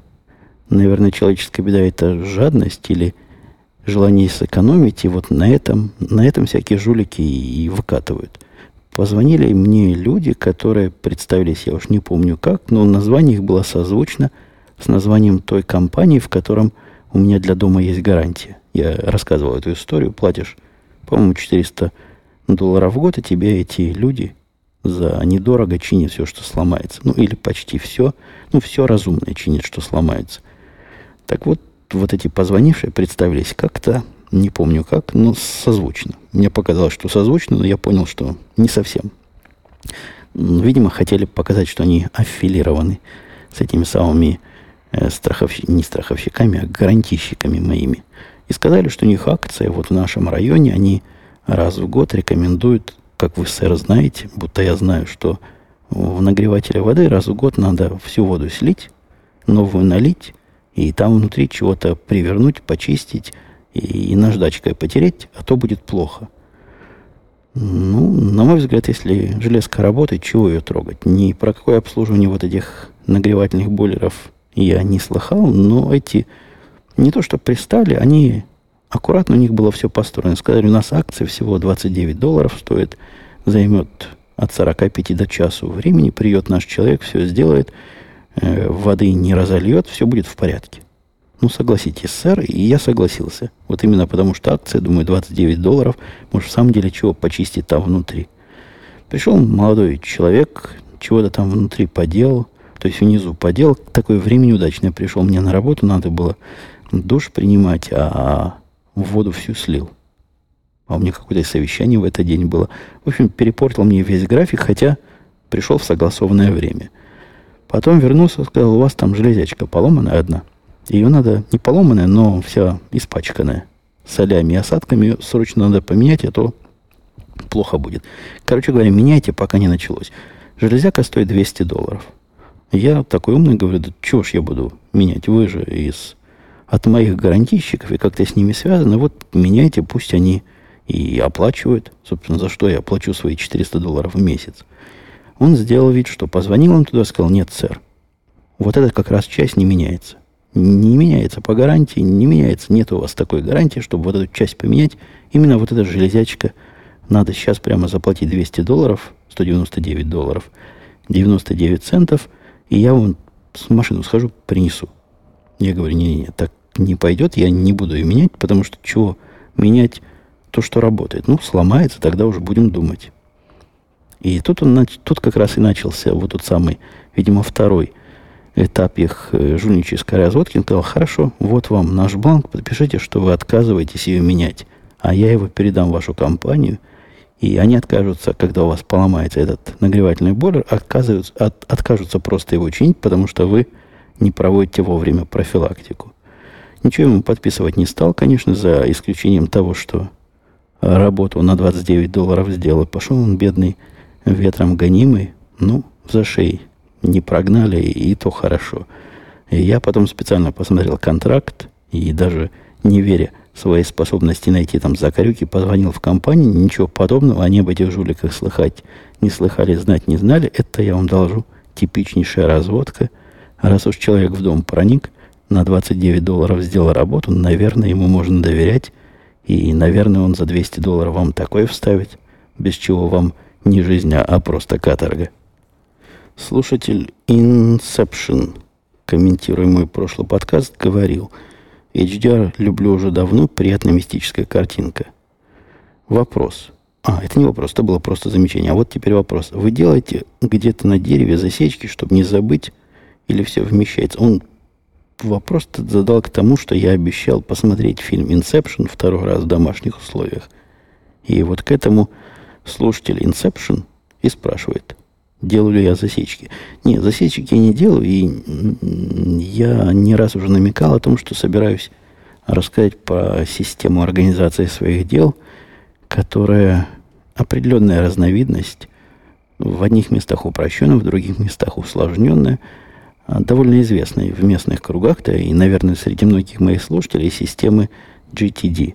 Наверное, человеческая беда – это жадность или желание сэкономить, и вот на этом, на этом всякие жулики и, и выкатывают. Позвонили мне люди, которые представились, я уж не помню как, но название их было созвучно с названием той компании, в котором у меня для дома есть гарантия. Я рассказывал эту историю, платишь, по-моему, 400 долларов в год, и тебе эти люди за недорого чинят все, что сломается. Ну, или почти все. Ну, все разумное чинит, что сломается. Так вот, вот эти позвонившие представились как-то, не помню как, но созвучно. Мне показалось, что созвучно, но я понял, что не совсем. Видимо, хотели показать, что они аффилированы с этими самыми э, страховщиками, не страховщиками, а гарантийщиками моими. И сказали, что у них акция вот в нашем районе, они раз в год рекомендуют, как вы, сэр, знаете, будто я знаю, что в нагревателе воды раз в год надо всю воду слить, новую налить, и там внутри чего-то привернуть, почистить и, и наждачкой потереть, а то будет плохо. Ну, на мой взгляд, если железка работает, чего ее трогать? Ни про какое обслуживание вот этих нагревательных бойлеров я не слыхал, но эти не то что пристали, они аккуратно у них было все построено. Сказали, у нас акция всего 29 долларов стоит, займет от 45 до часу времени, придет наш человек, все сделает, э, воды не разольет, все будет в порядке. Ну, согласитесь, сэр, и я согласился. Вот именно потому, что акция, думаю, 29 долларов, может, в самом деле чего почистить там внутри. Пришел молодой человек, чего-то там внутри поделал, то есть внизу поделал. Такое время неудачное пришел мне на работу, надо было душ принимать, а воду всю слил. А у меня какое-то совещание в этот день было. В общем, перепортил мне весь график, хотя пришел в согласованное время. Потом вернулся, сказал, у вас там железячка поломанная одна. Ее надо не поломанная, но вся испачканная солями и осадками. Срочно надо поменять, а то плохо будет. Короче говоря, меняйте, пока не началось. Железяка стоит 200 долларов. Я такой умный говорю, да чего ж я буду менять? Вы же из от моих гарантийщиков и как-то с ними связаны, вот меняйте, пусть они и оплачивают. Собственно, за что я плачу свои 400 долларов в месяц. Он сделал вид, что позвонил им туда, сказал, нет, сэр, вот эта как раз часть не меняется. Не меняется по гарантии, не меняется. Нет у вас такой гарантии, чтобы вот эту часть поменять. Именно вот эта железячка надо сейчас прямо заплатить 200 долларов, 199 долларов, 99 центов, и я вам с машину схожу, принесу. Я говорю, не-не-не, так не пойдет, я не буду ее менять, потому что чего менять то, что работает. Ну, сломается, тогда уже будем думать. И тут, он, тут как раз и начался вот тот самый, видимо, второй этап их э, жульнической разводки. Он сказал, хорошо, вот вам наш банк, подпишите, что вы отказываетесь ее менять, а я его передам в вашу компанию, и они откажутся, когда у вас поломается этот нагревательный бойлер, отказываются, от, откажутся просто его чинить, потому что вы не проводите вовремя профилактику. Ничего ему подписывать не стал, конечно, за исключением того, что работу на 29 долларов сделал. Пошел он, бедный, ветром гонимый, ну, за шеей не прогнали, и то хорошо. И я потом специально посмотрел контракт, и даже не веря своей способности найти там закорюки, позвонил в компанию, ничего подобного, они об этих жуликах слыхать не слыхали, знать не знали. Это я вам должу. Типичнейшая разводка. Раз уж человек в дом проник, на 29 долларов сделал работу, наверное, ему можно доверять. И, наверное, он за 200 долларов вам такое вставит, без чего вам не жизнь, а просто каторга. Слушатель Inception, комментируя мой прошлый подкаст, говорил, HDR люблю уже давно, приятная мистическая картинка. Вопрос. А, это не вопрос, это было просто замечание. А вот теперь вопрос. Вы делаете где-то на дереве засечки, чтобы не забыть, или все вмещается? Он вопрос задал к тому, что я обещал посмотреть фильм «Инсепшн» второй раз в домашних условиях. И вот к этому слушатель «Инсепшн» и спрашивает, делаю ли я засечки. Нет, засечки я не делаю, и я не раз уже намекал о том, что собираюсь рассказать по систему организации своих дел, которая определенная разновидность, в одних местах упрощенная, в других местах усложненная – а, довольно известной в местных кругах, да и, наверное, среди многих моих слушателей системы GTD.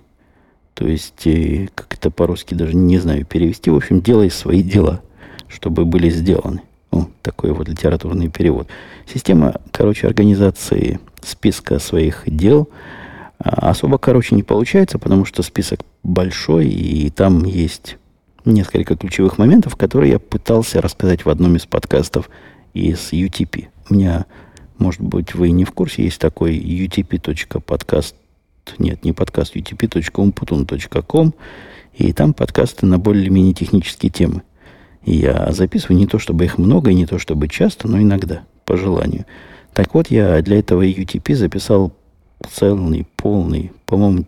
То есть, как это по-русски даже не знаю перевести. В общем, делай свои дела, чтобы были сделаны. О, такой вот литературный перевод. Система, короче, организации списка своих дел а, особо, короче, не получается, потому что список большой, и там есть несколько ключевых моментов, которые я пытался рассказать в одном из подкастов из UTP. У меня, может быть, вы не в курсе, есть такой utp.podcast, нет, не подкаст, utp.umputun.com, и там подкасты на более-менее технические темы. Я записываю не то, чтобы их много, и не то, чтобы часто, но иногда, по желанию. Так вот, я для этого UTP записал целый, полный, по-моему,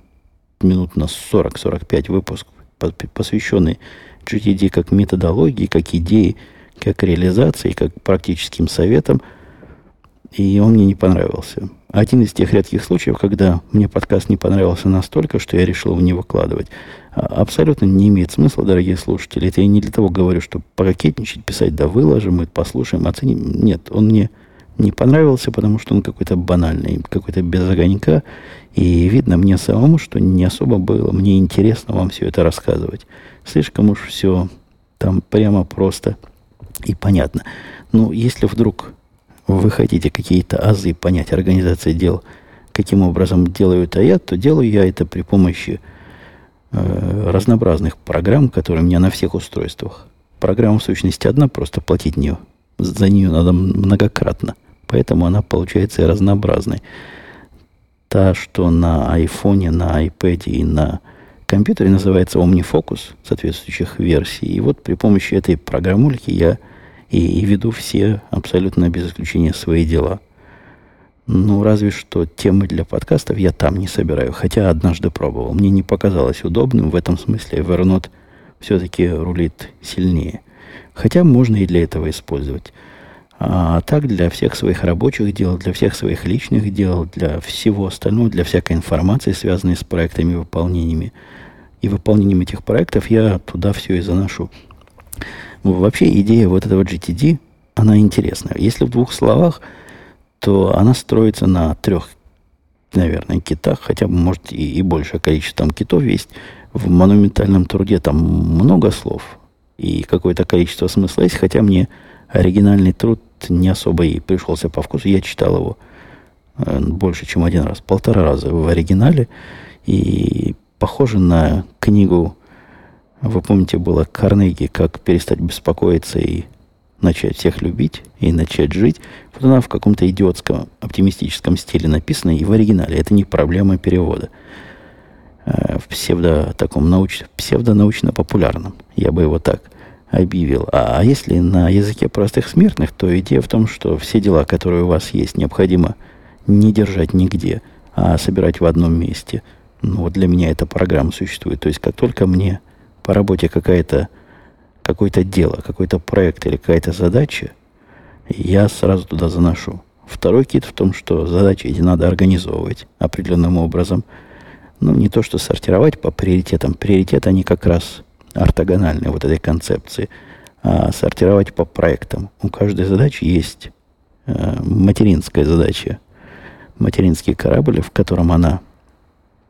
минут на 40-45 выпуск, посвященный GTD как методологии, как идеи, как реализации, как практическим советам. И он мне не понравился. Один из тех редких случаев, когда мне подкаст не понравился настолько, что я решил его не выкладывать. А, абсолютно не имеет смысла, дорогие слушатели. Это я не для того говорю, чтобы пококетничать, писать, да выложим, мы послушаем, оценим. Нет, он мне не понравился, потому что он какой-то банальный, какой-то без огонька. И видно мне самому, что не особо было мне интересно вам все это рассказывать. Слишком уж все там прямо просто и понятно. Ну, если вдруг вы хотите какие-то азы понять организации дел, каким образом делаю это я, то делаю я это при помощи э, разнообразных программ, которые у меня на всех устройствах. Программа в сущности одна, просто платить нее, за нее надо многократно. Поэтому она получается разнообразной. Та, что на айфоне, на iPad и на компьютере называется OmniFocus соответствующих версий. И вот при помощи этой программульки я и, и веду все, абсолютно без исключения, свои дела. Ну, разве что темы для подкастов я там не собираю, хотя однажды пробовал. Мне не показалось удобным, в этом смысле Evernote все-таки рулит сильнее. Хотя можно и для этого использовать. А так для всех своих рабочих дел, для всех своих личных дел, для всего остального, для всякой информации, связанной с проектами и выполнениями – и выполнением этих проектов я туда все и заношу. Вообще идея вот этого GTD, она интересная. Если в двух словах, то она строится на трех, наверное, китах, хотя может, и, и большее количество там китов есть. В монументальном труде там много слов и какое-то количество смысла есть, хотя мне оригинальный труд не особо и пришелся по вкусу. Я читал его э, больше, чем один раз, полтора раза в оригинале, и похоже на книгу, вы помните, было Карнеги, как перестать беспокоиться и начать всех любить и начать жить. Вот она в каком-то идиотском, оптимистическом стиле написана, и в оригинале. Это не проблема перевода. Э, в псевдо таком науч, псевдонаучно-популярном. Я бы его так объявил. А, а если на языке простых смертных, то идея в том, что все дела, которые у вас есть, необходимо не держать нигде, а собирать в одном месте – ну, вот для меня эта программа существует. То есть, как только мне по работе какая-то, какое-то дело, какой-то проект или какая-то задача, я сразу туда заношу. Второй кит в том, что задачи эти надо организовывать определенным образом. Ну, не то, что сортировать по приоритетам. Приоритеты, они как раз ортогональные вот этой концепции. А сортировать по проектам. У каждой задачи есть э, материнская задача, материнский корабль, в котором она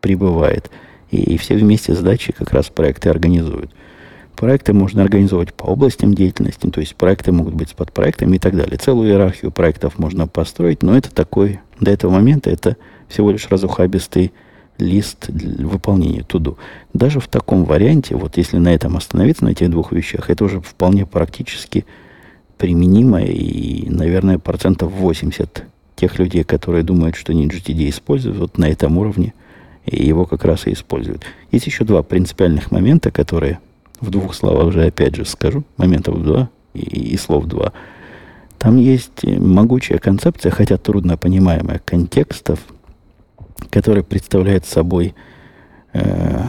прибывает. И, и все вместе задачи как раз проекты организуют. Проекты можно организовать по областям деятельности, то есть проекты могут быть с подпроектами и так далее. Целую иерархию проектов можно построить, но это такой, до этого момента это всего лишь разухабистый лист выполнения туду. Даже в таком варианте, вот если на этом остановиться, на этих двух вещах, это уже вполне практически применимо, и, наверное, процентов 80 тех людей, которые думают, что GTD используют, вот на этом уровне – и его как раз и используют. Есть еще два принципиальных момента, которые в двух словах уже опять же скажу. Моментов два и, и слов два. Там есть могучая концепция, хотя трудно понимаемая, контекстов, который представляет собой э,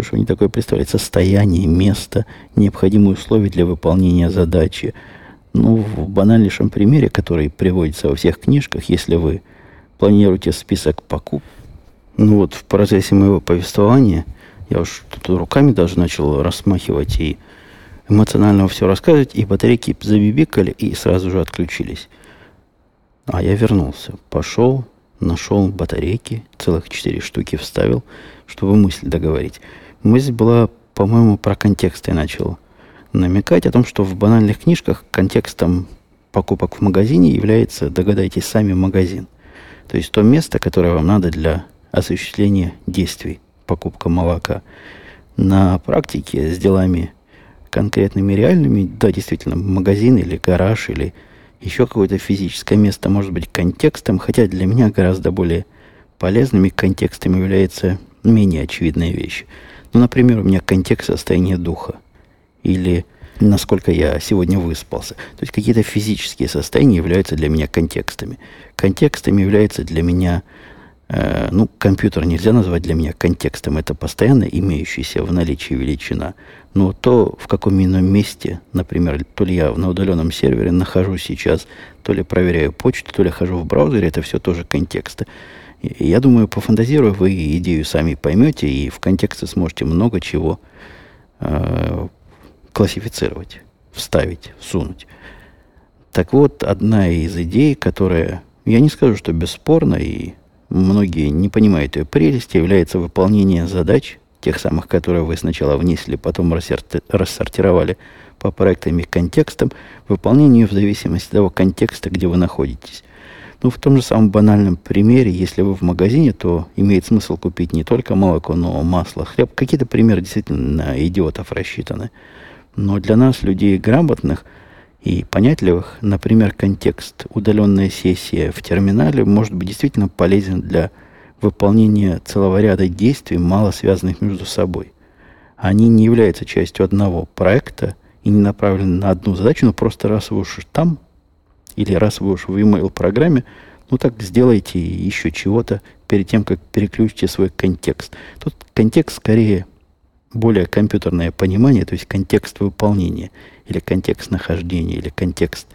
что они такое представляют, состояние, место, необходимые условия для выполнения задачи. Ну, в банальнейшем примере, который приводится во всех книжках, если вы планируете список покупок, ну вот в процессе моего повествования я уж тут руками даже начал рассмахивать и эмоционально все рассказывать, и батарейки забибикали и сразу же отключились. А я вернулся. Пошел, нашел батарейки, целых четыре штуки вставил, чтобы мысль договорить. Мысль была, по-моему, про контекст я начал намекать о том, что в банальных книжках контекстом покупок в магазине является, догадайтесь сами, магазин. То есть то место, которое вам надо для осуществления действий, покупка молока. На практике с делами конкретными реальными, да, действительно, магазин или гараж или еще какое-то физическое место может быть контекстом, хотя для меня гораздо более полезными контекстами является менее очевидная вещь. Ну, например, у меня контекст состояния духа. Или насколько я сегодня выспался. То есть какие-то физические состояния являются для меня контекстами. Контекстами является для меня, э, ну, компьютер нельзя назвать для меня контекстом. Это постоянно имеющаяся в наличии величина. Но то, в каком ином месте, например, то ли я на удаленном сервере нахожусь сейчас, то ли проверяю почту, то ли хожу в браузере, это все тоже контексты. Я думаю, пофантазируя, вы идею сами поймете и в контексте сможете много чего э, классифицировать, вставить, всунуть. Так вот, одна из идей, которая, я не скажу, что бесспорна, и многие не понимают ее прелести, является выполнение задач, тех самых, которые вы сначала внесли, потом рассортировали по проектам и контекстам, выполнение в зависимости от того контекста, где вы находитесь. Ну, в том же самом банальном примере, если вы в магазине, то имеет смысл купить не только молоко, но масло, хлеб. Какие-то примеры действительно на идиотов рассчитаны. Но для нас, людей грамотных и понятливых, например, контекст удаленная сессия в терминале может быть действительно полезен для выполнения целого ряда действий, мало связанных между собой. Они не являются частью одного проекта и не направлены на одну задачу, но просто раз вы уж там, или раз вы уж в email программе, ну так сделайте еще чего-то перед тем, как переключите свой контекст. Тут контекст скорее более компьютерное понимание, то есть контекст выполнения, или контекст нахождения, или контекст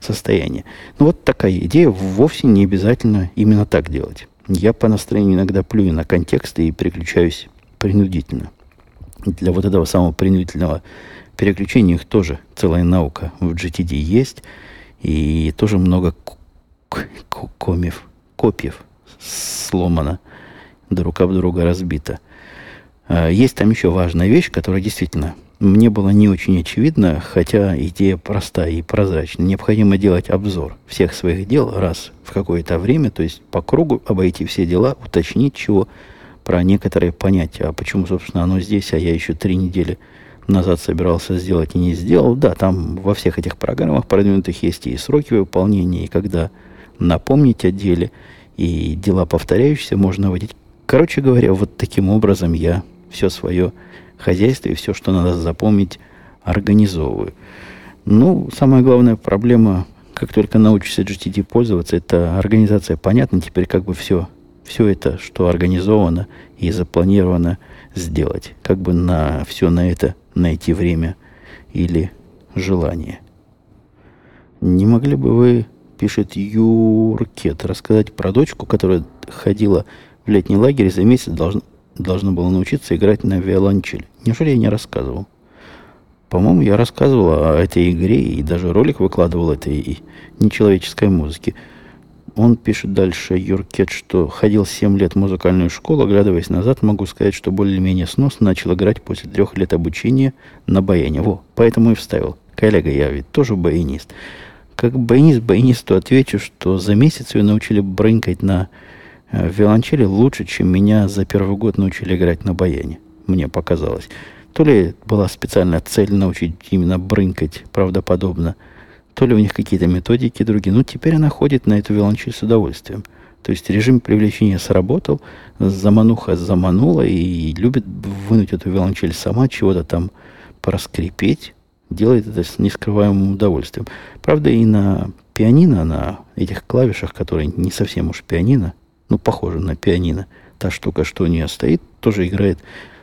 состояния. Ну, вот такая идея. Вовсе не обязательно именно так делать. Я по настроению иногда плюю на контексты и переключаюсь принудительно. Для вот этого самого принудительного переключения их тоже целая наука в GTD есть. И тоже много комев, копьев сломано, друг об друга разбито – есть там еще важная вещь, которая действительно мне было не очень очевидна, хотя идея простая и прозрачная. Необходимо делать обзор всех своих дел раз в какое-то время, то есть по кругу обойти все дела, уточнить чего про некоторые понятия. А почему, собственно, оно здесь, а я еще три недели назад собирался сделать и не сделал. Да, там во всех этих программах продвинутых есть и сроки выполнения, и когда напомнить о деле, и дела повторяющиеся можно вводить. Короче говоря, вот таким образом я все свое хозяйство и все, что надо запомнить, организовываю. Ну, самая главная проблема, как только научишься GTD пользоваться, это организация. Понятно, теперь как бы все, все это, что организовано и запланировано сделать. Как бы на все на это найти время или желание. Не могли бы вы, пишет Юркет, рассказать про дочку, которая ходила в летний лагерь за месяц должна, должно было научиться играть на виолончели. Неужели я не рассказывал? По-моему, я рассказывал о этой игре и даже ролик выкладывал этой нечеловеческой музыки. Он пишет дальше, Юркет, что ходил 7 лет в музыкальную школу, оглядываясь назад, могу сказать, что более-менее сносно начал играть после трех лет обучения на баяне. Во, поэтому и вставил. Коллега, я ведь тоже баянист. Как баянист баянисту отвечу, что за месяц ее научили брынкать на виолончели лучше, чем меня за первый год научили играть на баяне. Мне показалось. То ли была специальная цель научить именно брынкать правдоподобно, то ли у них какие-то методики другие. Ну, теперь она ходит на эту виолончель с удовольствием. То есть режим привлечения сработал, замануха заманула и любит вынуть эту виолончель сама, чего-то там проскрипеть. Делает это с нескрываемым удовольствием. Правда, и на пианино, на этих клавишах, которые не совсем уж пианино, ну, похоже на пианино. Та штука, что у нее стоит, тоже играет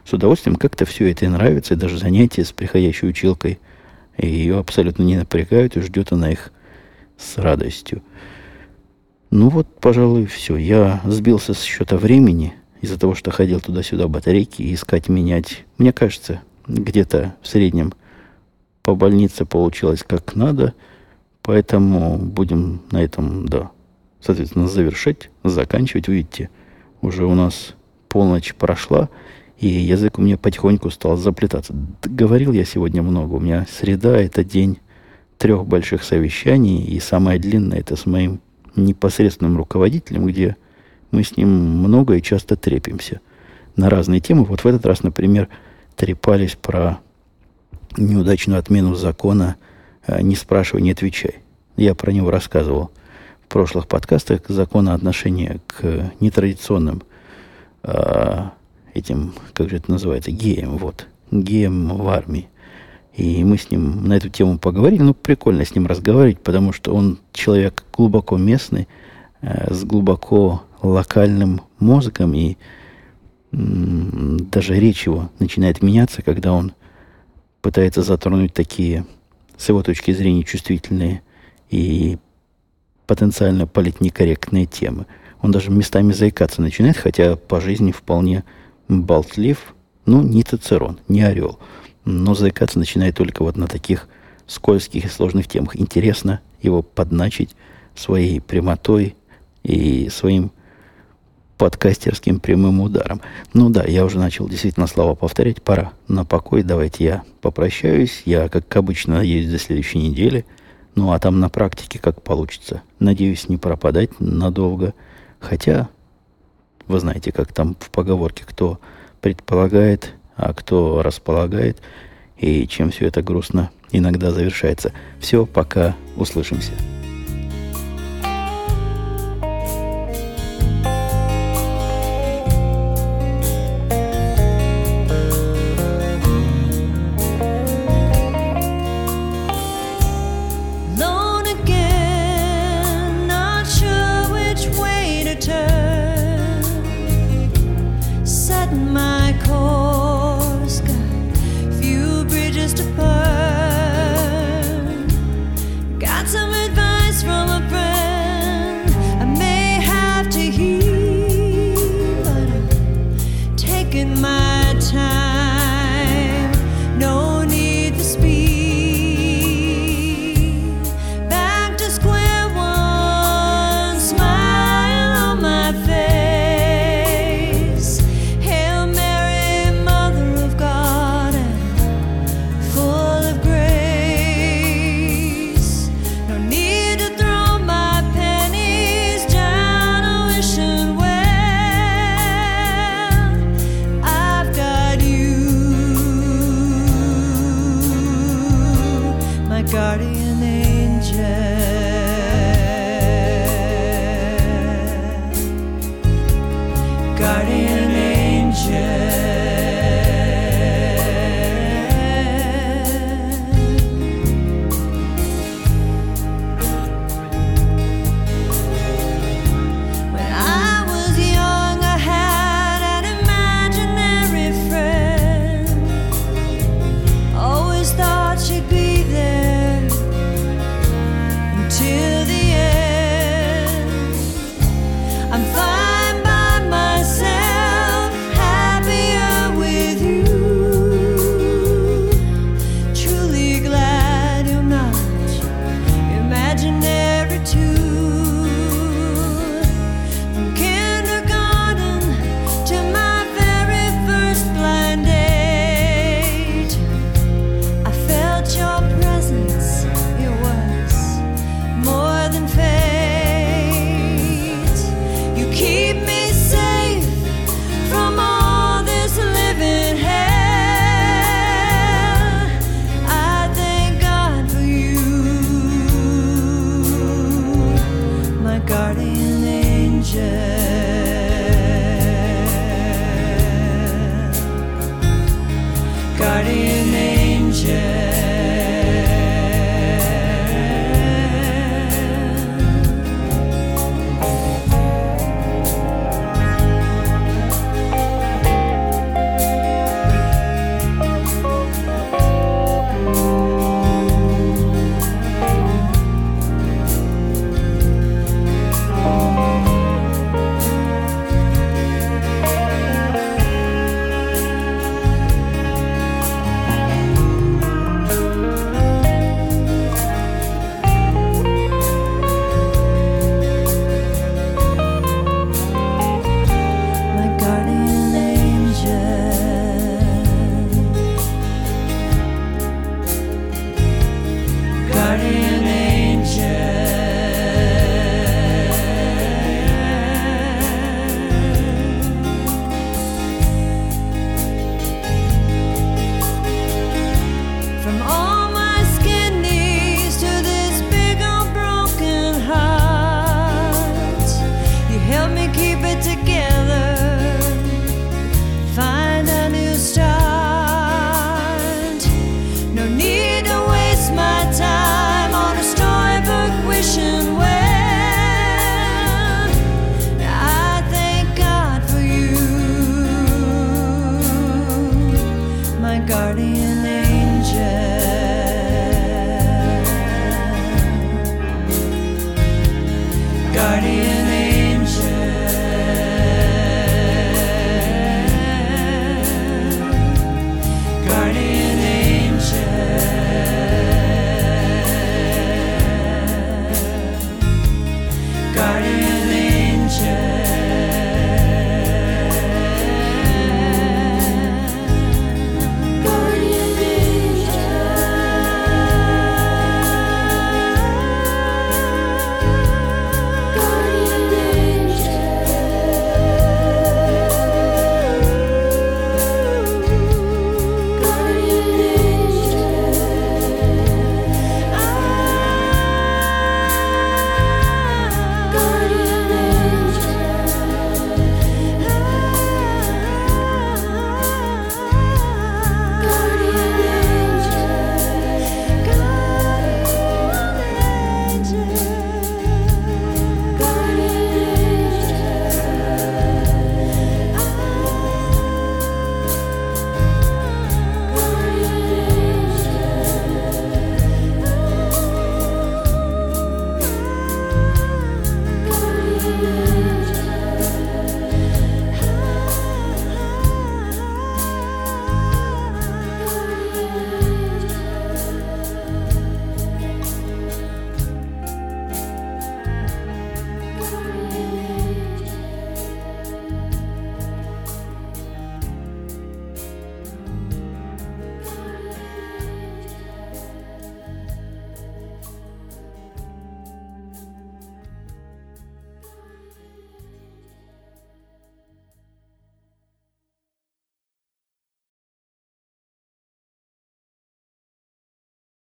с удовольствием. Как-то все это и нравится, и даже занятия с приходящей училкой ее абсолютно не напрягают, и ждет она их с радостью. Ну вот, пожалуй, все. Я сбился с счета времени из-за того, что ходил туда-сюда батарейки искать, менять. Мне кажется, где-то в среднем по больнице получилось как надо, поэтому будем на этом, да, соответственно, завершать, заканчивать. Видите, уже у нас полночь прошла, И язык у меня потихоньку стал заплетаться. Говорил я сегодня много. У меня среда – это день трех больших совещаний. И самое длинное – это с моим непосредственным руководителем, где мы с ним много и часто трепимся на разные темы. Вот в этот раз, например, трепались про неудачную отмену закона э, «Не спрашивай, не отвечай». Я про него рассказывал в прошлых подкастах. Закон о отношении к нетрадиционным э, этим, как же это называется, геям, вот, геям в армии. И мы с ним на эту тему поговорили. Ну, прикольно с ним разговаривать, потому что он человек глубоко местный, э, с глубоко локальным мозгом, и м, даже речь его начинает меняться, когда он пытается затронуть такие, с его точки зрения, чувствительные и потенциально политнекорректные темы. Он даже местами заикаться начинает, хотя по жизни вполне болтлив, ну, не Цицерон, не орел. Но заикаться начинает только вот на таких скользких и сложных темах. Интересно его подначить своей прямотой и своим подкастерским прямым ударом. Ну да, я уже начал действительно слова повторять. Пора на покой. Давайте я попрощаюсь. Я, как обычно, надеюсь, до следующей недели. Ну, а там на практике как получится. Надеюсь, не пропадать надолго. Хотя вы знаете, как там в поговорке, кто предполагает, а кто располагает, и чем все это грустно иногда завершается. Все, пока услышимся.